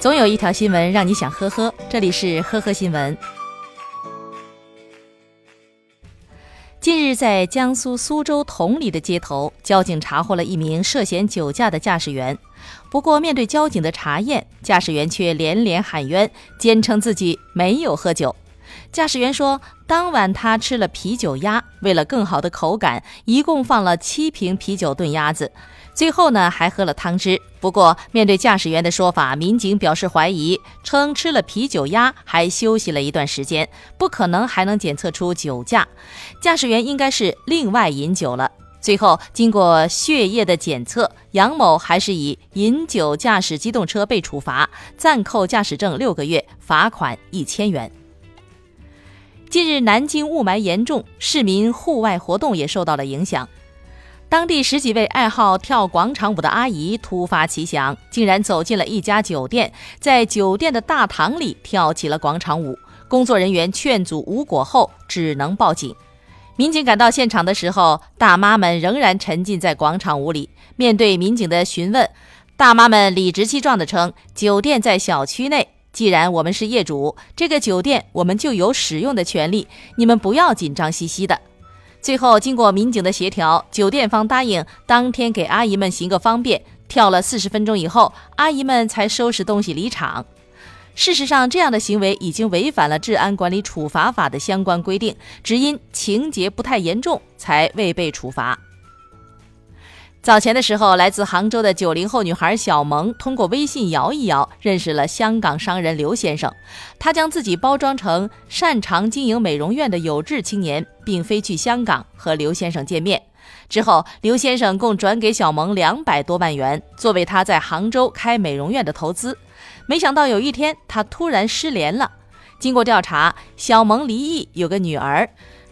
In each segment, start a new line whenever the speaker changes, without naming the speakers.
总有一条新闻让你想呵呵，这里是呵呵新闻。近日，在江苏苏州同里的街头，交警查获了一名涉嫌酒驾的驾驶员。不过，面对交警的查验，驾驶员却连连喊冤，坚称自己没有喝酒。驾驶员说，当晚他吃了啤酒鸭，为了更好的口感，一共放了七瓶啤酒炖鸭子。最后呢，还喝了汤汁。不过，面对驾驶员的说法，民警表示怀疑，称吃了啤酒鸭还休息了一段时间，不可能还能检测出酒驾。驾驶员应该是另外饮酒了。最后，经过血液的检测，杨某还是以饮酒驾驶机动车被处罚，暂扣驾驶证六个月，罚款一千元。近日，南京雾霾严重，市民户外活动也受到了影响。当地十几位爱好跳广场舞的阿姨突发奇想，竟然走进了一家酒店，在酒店的大堂里跳起了广场舞。工作人员劝阻无果后，只能报警。民警赶到现场的时候，大妈们仍然沉浸在广场舞里。面对民警的询问，大妈们理直气壮地称：“酒店在小区内，既然我们是业主，这个酒店我们就有使用的权利，你们不要紧张兮兮的。”最后，经过民警的协调，酒店方答应当天给阿姨们行个方便。跳了四十分钟以后，阿姨们才收拾东西离场。事实上，这样的行为已经违反了《治安管理处罚法》的相关规定，只因情节不太严重，才未被处罚。早前的时候，来自杭州的九零后女孩小萌通过微信摇一摇认识了香港商人刘先生。他将自己包装成擅长经营美容院的有志青年，并飞去香港和刘先生见面。之后，刘先生共转给小萌两百多万元，作为他在杭州开美容院的投资。没想到有一天，他突然失联了。经过调查，小萌离异，有个女儿。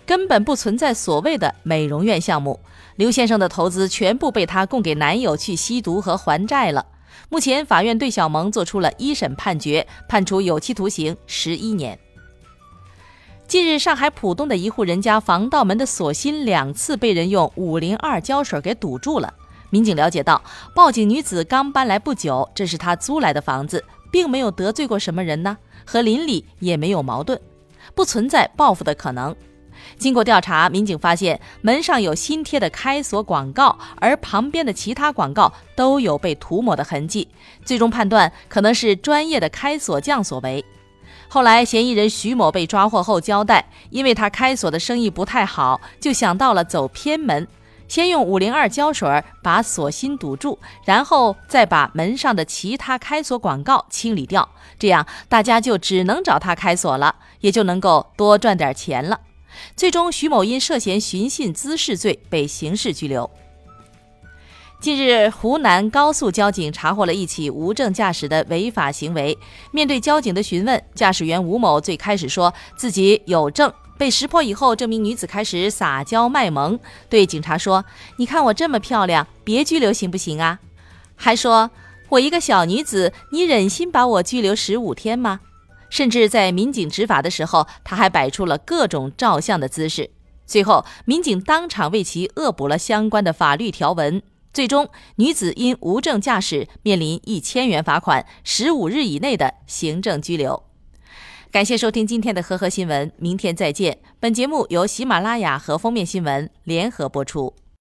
根本不存在所谓的美容院项目，刘先生的投资全部被他供给男友去吸毒和还债了。目前法院对小萌做出了一审判决，判处有期徒刑十一年。近日，上海浦东的一户人家防盗门的锁芯两次被人用五零二胶水给堵住了。民警了解到，报警女子刚搬来不久，这是她租来的房子，并没有得罪过什么人呢，和邻里也没有矛盾，不存在报复的可能。经过调查，民警发现门上有新贴的开锁广告，而旁边的其他广告都有被涂抹的痕迹。最终判断可能是专业的开锁匠所为。后来，嫌疑人徐某被抓获后交代，因为他开锁的生意不太好，就想到了走偏门，先用五零二胶水把锁芯堵住，然后再把门上的其他开锁广告清理掉，这样大家就只能找他开锁了，也就能够多赚点钱了。最终，徐某因涉嫌寻衅滋事罪被刑事拘留。近日，湖南高速交警查获了一起无证驾驶的违法行为。面对交警的询问，驾驶员吴某最开始说自己有证。被识破以后，这名女子开始撒娇卖萌，对警察说：“你看我这么漂亮，别拘留行不行啊？”还说：“我一个小女子，你忍心把我拘留十五天吗？”甚至在民警执法的时候，他还摆出了各种照相的姿势。最后，民警当场为其恶补了相关的法律条文。最终，女子因无证驾驶面临一千元罚款、十五日以内的行政拘留。感谢收听今天的呵呵新闻，明天再见。本节目由喜马拉雅和封面新闻联合播出。